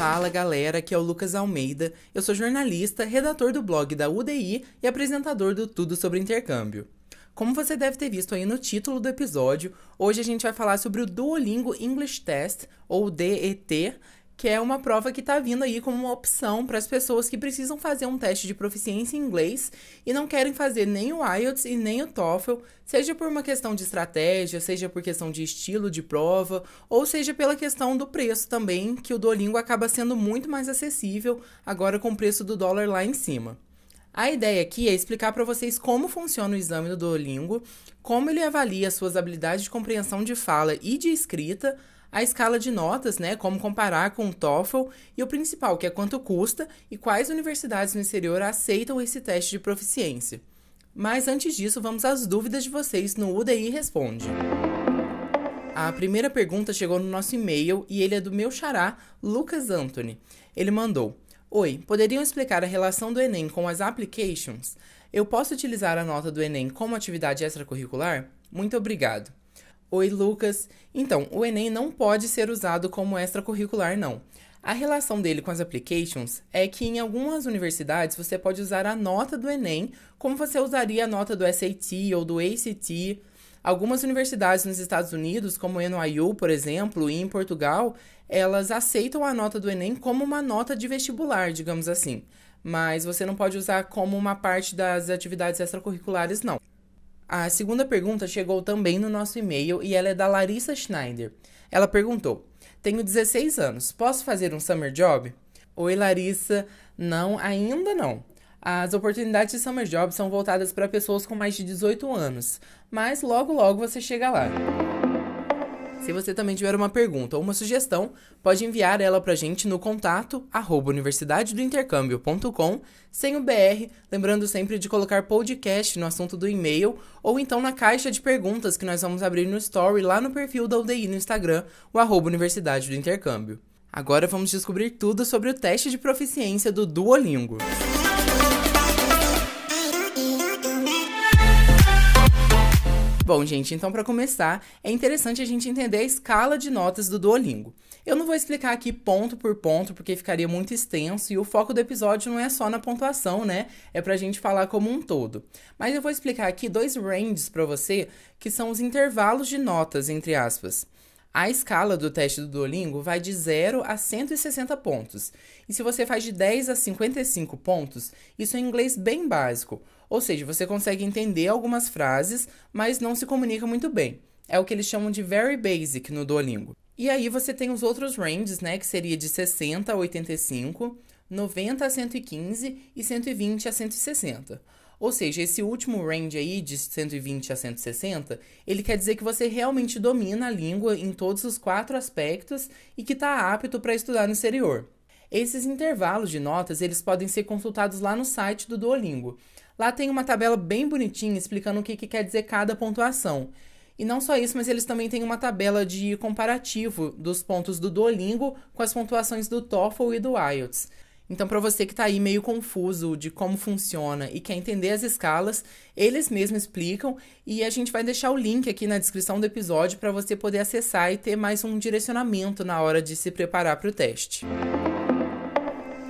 Fala galera, aqui é o Lucas Almeida. Eu sou jornalista, redator do blog da UDI e apresentador do Tudo sobre Intercâmbio. Como você deve ter visto aí no título do episódio, hoje a gente vai falar sobre o Duolingo English Test, ou DET, que é uma prova que está vindo aí como uma opção para as pessoas que precisam fazer um teste de proficiência em inglês e não querem fazer nem o IELTS e nem o TOEFL, seja por uma questão de estratégia, seja por questão de estilo de prova, ou seja pela questão do preço também, que o Duolingo acaba sendo muito mais acessível agora com o preço do dólar lá em cima. A ideia aqui é explicar para vocês como funciona o exame do Duolingo, como ele avalia suas habilidades de compreensão de fala e de escrita, a escala de notas, né, como comparar com o TOEFL e o principal, que é quanto custa e quais universidades no exterior aceitam esse teste de proficiência. Mas antes disso, vamos às dúvidas de vocês no UDI Responde. A primeira pergunta chegou no nosso e-mail e ele é do meu xará, Lucas Anthony. Ele mandou: Oi, poderiam explicar a relação do Enem com as applications? Eu posso utilizar a nota do Enem como atividade extracurricular? Muito obrigado. Oi, Lucas. Então, o Enem não pode ser usado como extracurricular, não. A relação dele com as applications é que em algumas universidades você pode usar a nota do Enem como você usaria a nota do SAT ou do ACT. Algumas universidades nos Estados Unidos, como NYU, por exemplo, e em Portugal, elas aceitam a nota do Enem como uma nota de vestibular, digamos assim. Mas você não pode usar como uma parte das atividades extracurriculares, não. A segunda pergunta chegou também no nosso e-mail e ela é da Larissa Schneider. Ela perguntou: Tenho 16 anos, posso fazer um summer job? Oi, Larissa. Não, ainda não. As oportunidades de summer job são voltadas para pessoas com mais de 18 anos, mas logo logo você chega lá. Se você também tiver uma pergunta ou uma sugestão, pode enviar ela pra gente no contato arroba sem o BR, lembrando sempre de colocar podcast no assunto do e-mail ou então na caixa de perguntas que nós vamos abrir no story lá no perfil da UDI no Instagram, o arroba Universidade do Intercâmbio. Agora vamos descobrir tudo sobre o teste de proficiência do Duolingo. Bom, gente, então para começar, é interessante a gente entender a escala de notas do Duolingo. Eu não vou explicar aqui ponto por ponto, porque ficaria muito extenso e o foco do episódio não é só na pontuação, né? É pra gente falar como um todo. Mas eu vou explicar aqui dois ranges para você, que são os intervalos de notas, entre aspas. A escala do teste do Duolingo vai de 0 a 160 pontos. E se você faz de 10 a 55 pontos, isso é inglês bem básico. Ou seja, você consegue entender algumas frases, mas não se comunica muito bem. É o que eles chamam de very basic no Duolingo. E aí você tem os outros ranges, né, que seria de 60 a 85, 90 a 115 e 120 a 160. Ou seja, esse último range aí de 120 a 160, ele quer dizer que você realmente domina a língua em todos os quatro aspectos e que está apto para estudar no exterior. Esses intervalos de notas, eles podem ser consultados lá no site do Duolingo. Lá tem uma tabela bem bonitinha explicando o que, que quer dizer cada pontuação. E não só isso, mas eles também têm uma tabela de comparativo dos pontos do Duolingo com as pontuações do TOEFL e do IELTS. Então, para você que está aí meio confuso de como funciona e quer entender as escalas, eles mesmos explicam e a gente vai deixar o link aqui na descrição do episódio para você poder acessar e ter mais um direcionamento na hora de se preparar para o teste.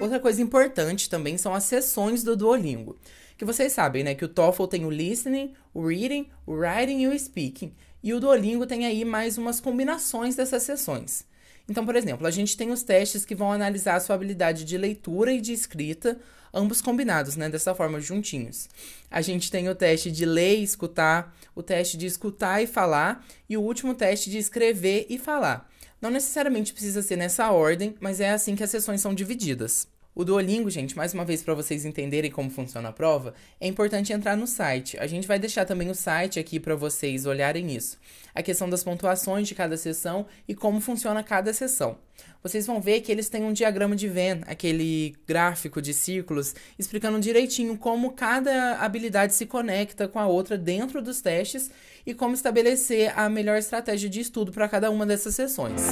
Outra coisa importante também são as sessões do Duolingo. Que vocês sabem, né, que o TOEFL tem o listening, o reading, o writing e o speaking. E o Duolingo tem aí mais umas combinações dessas sessões. Então, por exemplo, a gente tem os testes que vão analisar a sua habilidade de leitura e de escrita, ambos combinados, né, dessa forma, juntinhos. A gente tem o teste de ler e escutar, o teste de escutar e falar, e o último teste de escrever e falar. Não necessariamente precisa ser nessa ordem, mas é assim que as sessões são divididas. O Duolingo, gente, mais uma vez para vocês entenderem como funciona a prova, é importante entrar no site. A gente vai deixar também o site aqui para vocês olharem isso. A questão das pontuações de cada sessão e como funciona cada sessão. Vocês vão ver que eles têm um diagrama de Venn, aquele gráfico de círculos, explicando direitinho como cada habilidade se conecta com a outra dentro dos testes e como estabelecer a melhor estratégia de estudo para cada uma dessas sessões.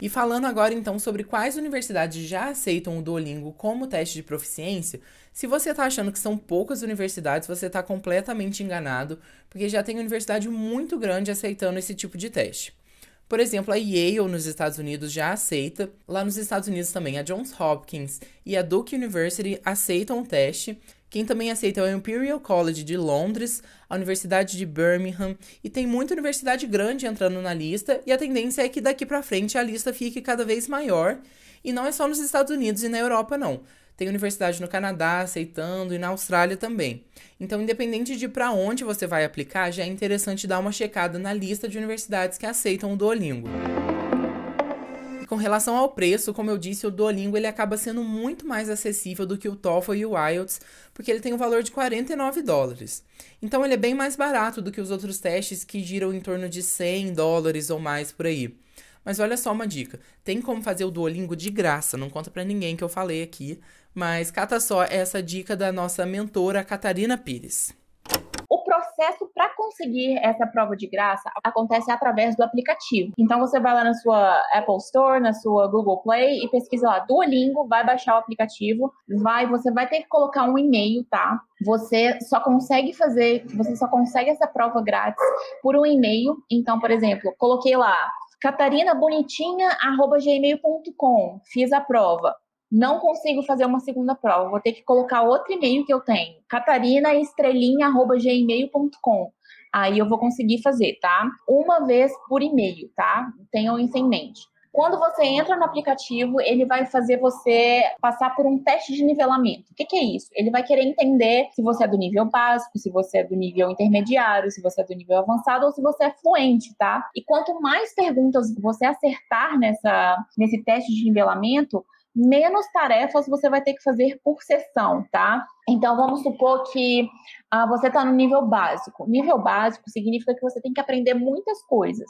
E falando agora então sobre quais universidades já aceitam o Duolingo como teste de proficiência, se você está achando que são poucas universidades, você está completamente enganado, porque já tem universidade muito grande aceitando esse tipo de teste. Por exemplo, a Yale nos Estados Unidos já aceita. Lá nos Estados Unidos também a Johns Hopkins e a Duke University aceitam o teste. Quem também aceita é o Imperial College de Londres, a Universidade de Birmingham e tem muita universidade grande entrando na lista e a tendência é que daqui para frente a lista fique cada vez maior e não é só nos Estados Unidos e na Europa não. Tem universidade no Canadá aceitando e na Austrália também. Então, independente de para onde você vai aplicar, já é interessante dar uma checada na lista de universidades que aceitam o Duolingo. E com relação ao preço, como eu disse, o Duolingo ele acaba sendo muito mais acessível do que o TOEFL e o IELTS, porque ele tem um valor de 49 dólares. Então ele é bem mais barato do que os outros testes que giram em torno de 100 dólares ou mais por aí. Mas olha só uma dica, tem como fazer o Duolingo de graça, não conta para ninguém que eu falei aqui, mas cata só essa dica da nossa mentora Catarina Pires processo para conseguir essa prova de graça acontece através do aplicativo. Então você vai lá na sua Apple Store, na sua Google Play e pesquisa lá Duolingo, vai baixar o aplicativo, vai, você vai ter que colocar um e-mail, tá? Você só consegue fazer, você só consegue essa prova grátis por um e-mail. Então, por exemplo, coloquei lá catarinabonitinha@gmail.com, fiz a prova não consigo fazer uma segunda prova, vou ter que colocar outro e-mail que eu tenho, catarinaestrelinha.gmail.com. Aí eu vou conseguir fazer, tá? Uma vez por e-mail, tá? Tenham isso em mente. Quando você entra no aplicativo, ele vai fazer você passar por um teste de nivelamento. O que, que, é isso? Ele vai querer entender se você é do nível básico, se você é do nível intermediário, se você é do nível avançado ou se você é fluente, tá? E quanto mais perguntas você acertar nessa, nesse teste de nivelamento, menos tarefas você vai ter que fazer por sessão, tá? Então, vamos supor que ah, você está no nível básico. Nível básico significa que você tem que aprender muitas coisas.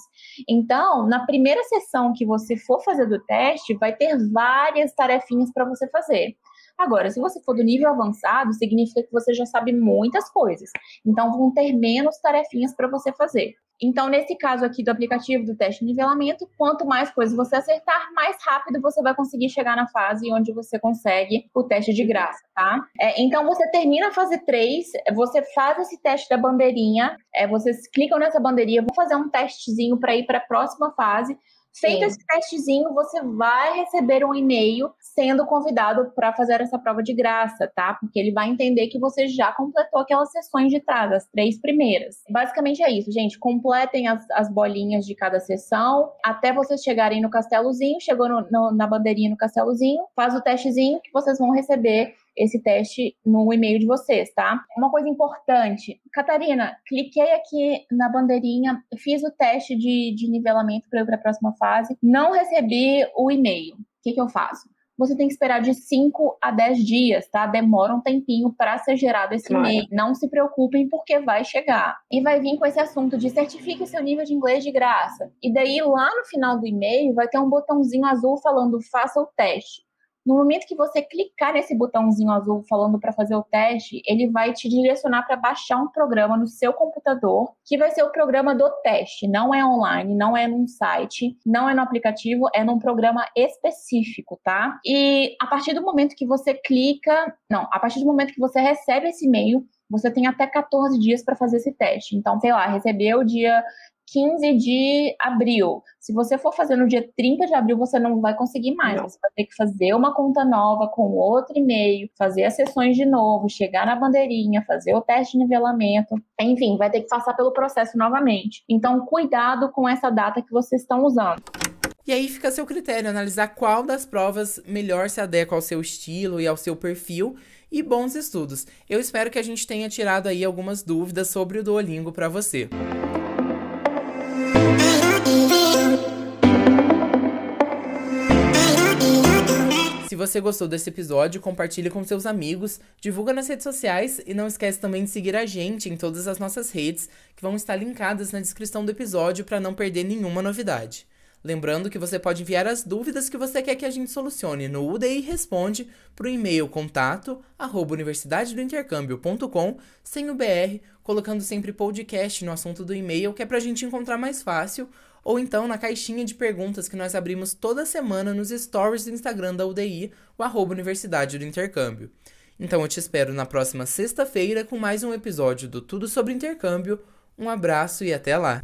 Então, na primeira sessão que você for fazer do teste, vai ter várias tarefinhas para você fazer. Agora, se você for do nível avançado, significa que você já sabe muitas coisas. Então, vão ter menos tarefinhas para você fazer. Então, nesse caso aqui do aplicativo do teste de nivelamento, quanto mais coisas você acertar, mais rápido você vai conseguir chegar na fase onde você consegue o teste de graça, tá? É, então, você termina a fase 3, você faz esse teste da bandeirinha, é, vocês clicam nessa bandeirinha, vão fazer um testezinho para ir para a próxima fase. Feito Sim. esse testezinho, você vai receber um e-mail sendo convidado para fazer essa prova de graça, tá? Porque ele vai entender que você já completou aquelas sessões de trás, as três primeiras. Basicamente é isso, gente. Completem as, as bolinhas de cada sessão até vocês chegarem no castelozinho. Chegou no, no, na bandeirinha no castelozinho, faz o testezinho que vocês vão receber esse teste no e-mail de vocês, tá? Uma coisa importante. Catarina, cliquei aqui na bandeirinha, fiz o teste de, de nivelamento para ir para a próxima fase, não recebi o e-mail. O que, que eu faço? você tem que esperar de 5 a 10 dias, tá? Demora um tempinho para ser gerado esse claro. e-mail. Não se preocupem, porque vai chegar. E vai vir com esse assunto de certifique seu nível de inglês de graça. E daí, lá no final do e-mail, vai ter um botãozinho azul falando faça o teste. No momento que você clicar nesse botãozinho azul falando para fazer o teste, ele vai te direcionar para baixar um programa no seu computador, que vai ser o programa do teste. Não é online, não é num site, não é no aplicativo, é num programa específico, tá? E a partir do momento que você clica, não, a partir do momento que você recebe esse e-mail, você tem até 14 dias para fazer esse teste. Então, sei lá, recebeu dia 15 de abril. Se você for fazer no dia 30 de abril, você não vai conseguir mais. Não. Você vai ter que fazer uma conta nova com outro e-mail, fazer as sessões de novo, chegar na bandeirinha, fazer o teste de nivelamento. Enfim, vai ter que passar pelo processo novamente. Então, cuidado com essa data que vocês estão usando. E aí fica a seu critério analisar qual das provas melhor se adequa ao seu estilo e ao seu perfil e bons estudos. Eu espero que a gente tenha tirado aí algumas dúvidas sobre o Duolingo para você. Se você gostou desse episódio, compartilhe com seus amigos, divulga nas redes sociais e não esquece também de seguir a gente em todas as nossas redes, que vão estar linkadas na descrição do episódio para não perder nenhuma novidade. Lembrando que você pode enviar as dúvidas que você quer que a gente solucione no UDI Responde para o e-mail contato arroba universidadedointercâmbio.com sem o BR, colocando sempre podcast no assunto do e-mail, que é para a gente encontrar mais fácil, ou então na caixinha de perguntas que nós abrimos toda semana nos stories do Instagram da UDI, o arroba Universidade do Intercâmbio. Então eu te espero na próxima sexta-feira com mais um episódio do Tudo sobre Intercâmbio. Um abraço e até lá!